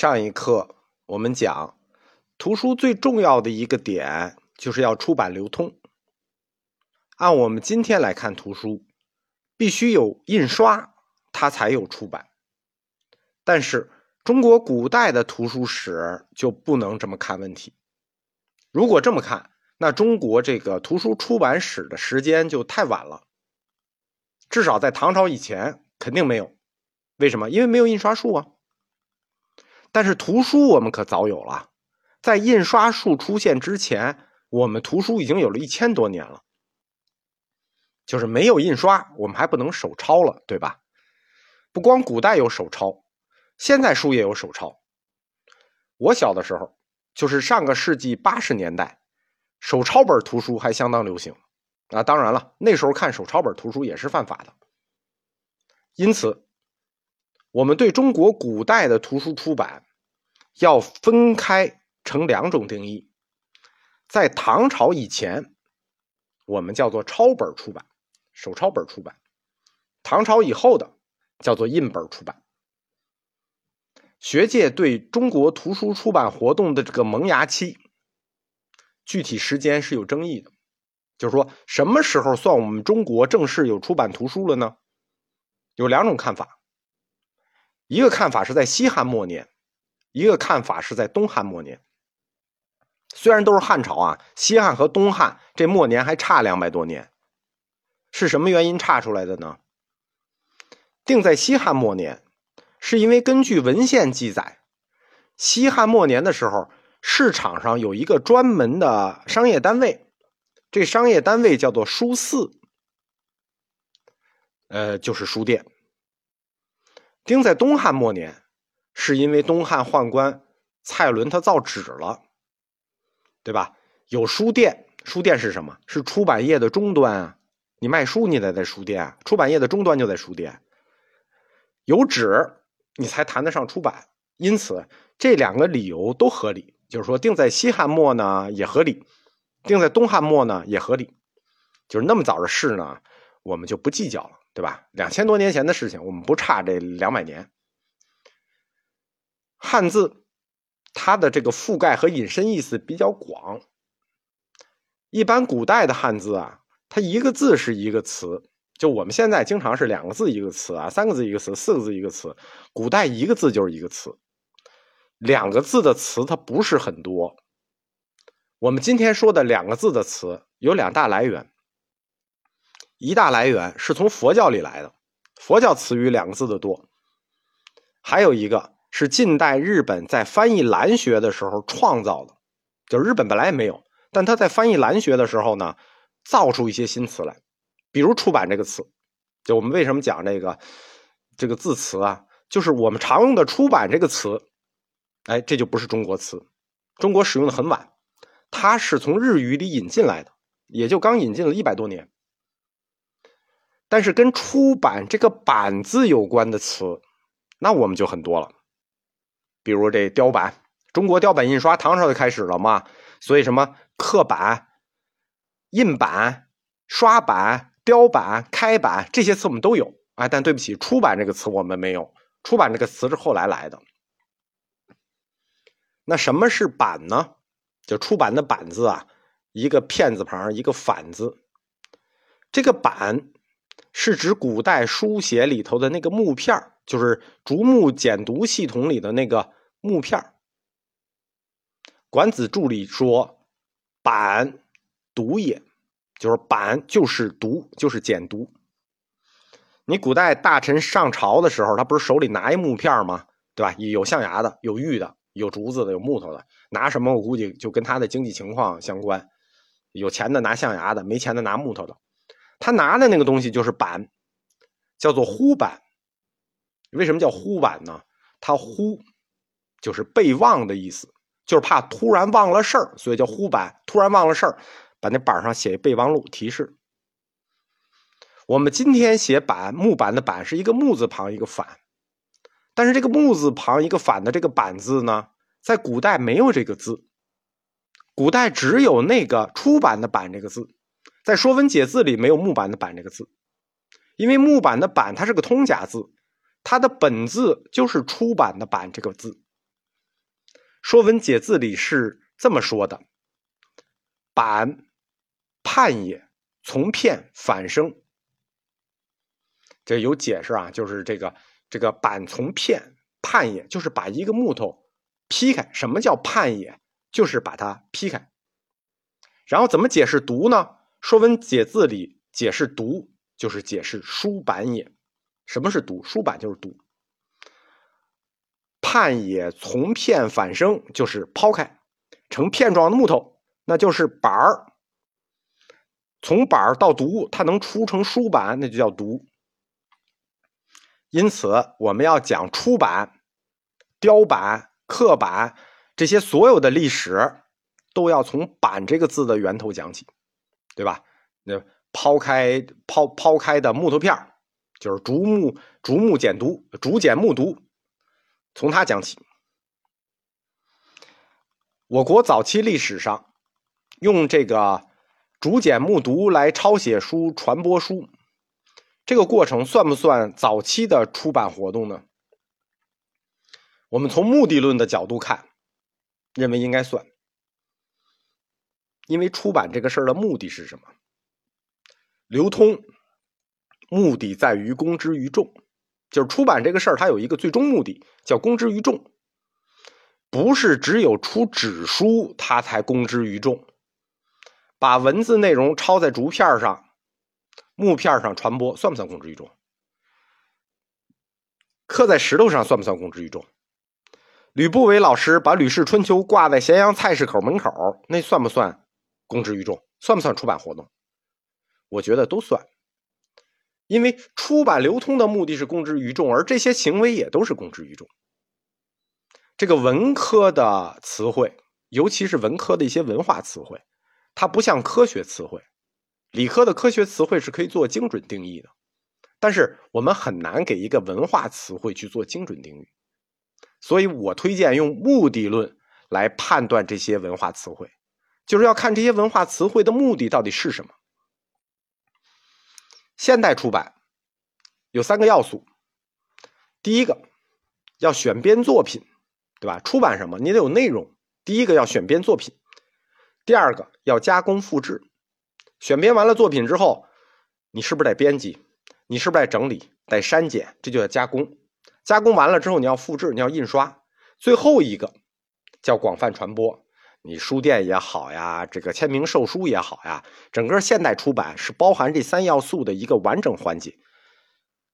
上一课我们讲，图书最重要的一个点就是要出版流通。按我们今天来看，图书必须有印刷，它才有出版。但是中国古代的图书史就不能这么看问题。如果这么看，那中国这个图书出版史的时间就太晚了。至少在唐朝以前肯定没有。为什么？因为没有印刷术啊。但是图书我们可早有了，在印刷术出现之前，我们图书已经有了一千多年了。就是没有印刷，我们还不能手抄了，对吧？不光古代有手抄，现在书也有手抄。我小的时候，就是上个世纪八十年代，手抄本图书还相当流行啊。当然了，那时候看手抄本图书也是犯法的。因此，我们对中国古代的图书出版。要分开成两种定义，在唐朝以前，我们叫做抄本出版，手抄本出版；唐朝以后的叫做印本出版。学界对中国图书出版活动的这个萌芽期，具体时间是有争议的，就是说什么时候算我们中国正式有出版图书了呢？有两种看法，一个看法是在西汉末年。一个看法是在东汉末年，虽然都是汉朝啊，西汉和东汉这末年还差两百多年，是什么原因差出来的呢？定在西汉末年，是因为根据文献记载，西汉末年的时候，市场上有一个专门的商业单位，这商业单位叫做书肆，呃，就是书店。定在东汉末年。是因为东汉宦官蔡伦他造纸了，对吧？有书店，书店是什么？是出版业的终端啊！你卖书，你得在书店，出版业的终端就在书店。有纸，你才谈得上出版。因此，这两个理由都合理。就是说，定在西汉末呢也合理，定在东汉末呢也合理。就是那么早的事呢，我们就不计较了，对吧？两千多年前的事情，我们不差这两百年。汉字，它的这个覆盖和引申意思比较广。一般古代的汉字啊，它一个字是一个词，就我们现在经常是两个字一个词啊，三个字一个词，四个字一个词。古代一个字就是一个词，两个字的词它不是很多。我们今天说的两个字的词有两大来源，一大来源是从佛教里来的，佛教词语两个字的多，还有一个。是近代日本在翻译兰学的时候创造的，就日本本来也没有，但他在翻译兰学的时候呢，造出一些新词来，比如“出版”这个词。就我们为什么讲这个这个字词啊？就是我们常用的“出版”这个词，哎，这就不是中国词，中国使用的很晚，它是从日语里引进来的，也就刚引进了一百多年。但是跟“出版”这个“版”字有关的词，那我们就很多了。比如这雕版，中国雕版印刷唐朝就开始了嘛，所以什么刻版、印版、刷版、雕版、开版这些词我们都有啊，但对不起，出版这个词我们没有，出版这个词是后来来的。那什么是版呢？就出版的版字啊，一个片字旁，一个反字。这个版是指古代书写里头的那个木片就是竹木简牍系统里的那个。木片，《管子注》里说：“板读也，就是板就是读，就是简读。”你古代大臣上朝的时候，他不是手里拿一木片吗？对吧？有象牙的，有玉的，有竹子的，有木头的。拿什么？我估计就跟他的经济情况相关。有钱的拿象牙的，没钱的拿木头的。他拿的那个东西就是板，叫做呼板。为什么叫呼板呢？他呼。就是备忘的意思，就是怕突然忘了事儿，所以叫呼板。突然忘了事儿，把那板上写一备忘录提示。我们今天写板木板的板是一个木字旁一个反，但是这个木字旁一个反的这个板字呢，在古代没有这个字，古代只有那个出版的版这个字，在《说文解字》里没有木板的板这个字，因为木板的板它是个通假字，它的本字就是出版的版这个字。说文解字》里是这么说的：“板，判也，从片反生。”这有解释啊，就是这个这个板从片判也，就是把一个木头劈开。什么叫判也？就是把它劈开。然后怎么解释读呢？《说文解字》里解释读，就是解释书板也。什么是读？书板就是读。判也从片反生，就是抛开成片状的木头，那就是板儿。从板儿到读，它能出成书板，那就叫读。因此，我们要讲出版、雕版、刻版这些所有的历史，都要从“版”这个字的源头讲起，对吧？那抛开抛抛开的木头片就是竹木竹木简牍，竹简木牍，从它讲起。我国早期历史上用这个竹简木牍来抄写书、传播书。这个过程算不算早期的出版活动呢？我们从目的论的角度看，认为应该算，因为出版这个事儿的目的是什么？流通，目的在于公之于众，就是出版这个事儿，它有一个最终目的，叫公之于众，不是只有出纸书它才公之于众，把文字内容抄在竹片上。木片上传播算不算公之于众？刻在石头上算不算公之于众？吕不韦老师把《吕氏春秋》挂在咸阳菜市口门口，那算不算公之于众？算不算出版活动？我觉得都算，因为出版流通的目的是公之于众，而这些行为也都是公之于众。这个文科的词汇，尤其是文科的一些文化词汇，它不像科学词汇。理科的科学词汇是可以做精准定义的，但是我们很难给一个文化词汇去做精准定义，所以我推荐用目的论来判断这些文化词汇，就是要看这些文化词汇的目的到底是什么。现代出版有三个要素，第一个要选编作品，对吧？出版什么你得有内容，第一个要选编作品，第二个要加工复制。选编完了作品之后，你是不是得编辑？你是不是得整理、得删减？这就叫加工。加工完了之后，你要复制，你要印刷。最后一个叫广泛传播。你书店也好呀，这个签名售书也好呀，整个现代出版是包含这三要素的一个完整环节：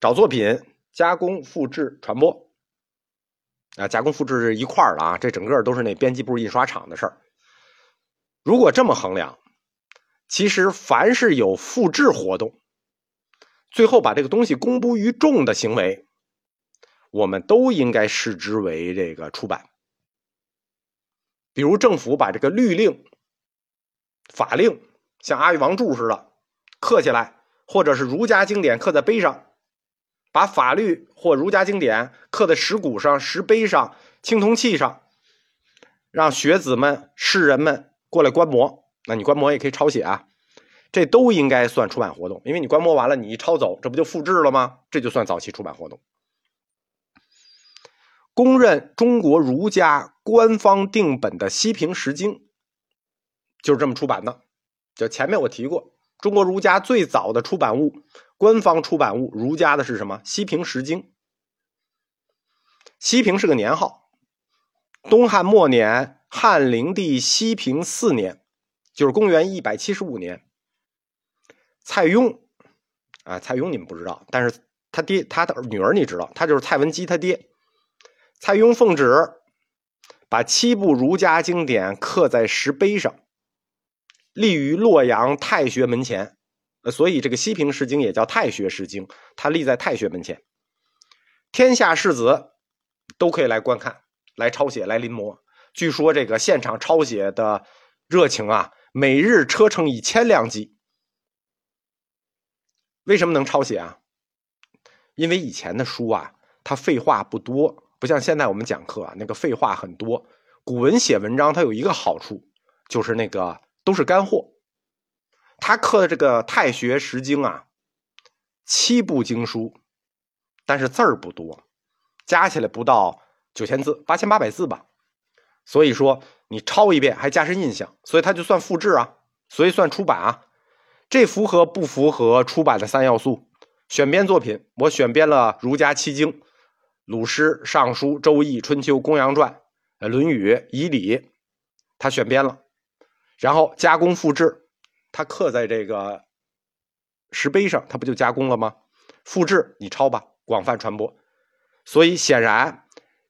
找作品、加工、复制、传播。啊，加工复制是一块儿的啊，这整个都是那编辑部、印刷厂的事儿。如果这么衡量。其实，凡是有复制活动，最后把这个东西公布于众的行为，我们都应该视之为这个出版。比如，政府把这个律令、法令，像阿育王柱似的刻起来，或者是儒家经典刻在碑上，把法律或儒家经典刻在石鼓上、石碑上、青铜器上，让学子们、士人们过来观摩。那你观摩也可以抄写啊，这都应该算出版活动，因为你观摩完了，你一抄走，这不就复制了吗？这就算早期出版活动。公认中国儒家官方定本的《西平石经》就是这么出版的。就前面我提过，中国儒家最早的出版物，官方出版物，儒家的是什么？《西平石经》。西平是个年号，东汉末年，汉灵帝西平四年。就是公元一百七十五年，蔡邕啊，蔡邕你们不知道，但是他爹他的女儿你知道，他就是蔡文姬他爹。蔡邕奉旨把七部儒家经典刻在石碑上，立于洛阳太学门前，呃所以这个《西平石经》也叫太学石经，它立在太学门前，天下士子都可以来观看、来抄写、来临摹。据说这个现场抄写的热情啊！每日车程以千辆计，为什么能抄写啊？因为以前的书啊，它废话不多，不像现在我们讲课啊，那个废话很多。古文写文章，它有一个好处，就是那个都是干货。他刻的这个《太学十经》啊，七部经书，但是字儿不多，加起来不到九千字，八千八百字吧。所以说你抄一遍还加深印象，所以它就算复制啊，所以算出版啊。这符合不符合出版的三要素？选编作品，我选编了儒家七经，《鲁诗》《尚书》《周易》《春秋》《公羊传》《论语》《仪礼》，他选编了，然后加工复制，他刻在这个石碑上，他不就加工了吗？复制你抄吧，广泛传播。所以显然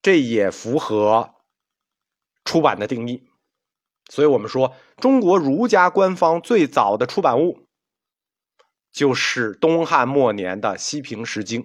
这也符合出版的定义。所以我们说，中国儒家官方最早的出版物。就是东汉末年的《西平石经》。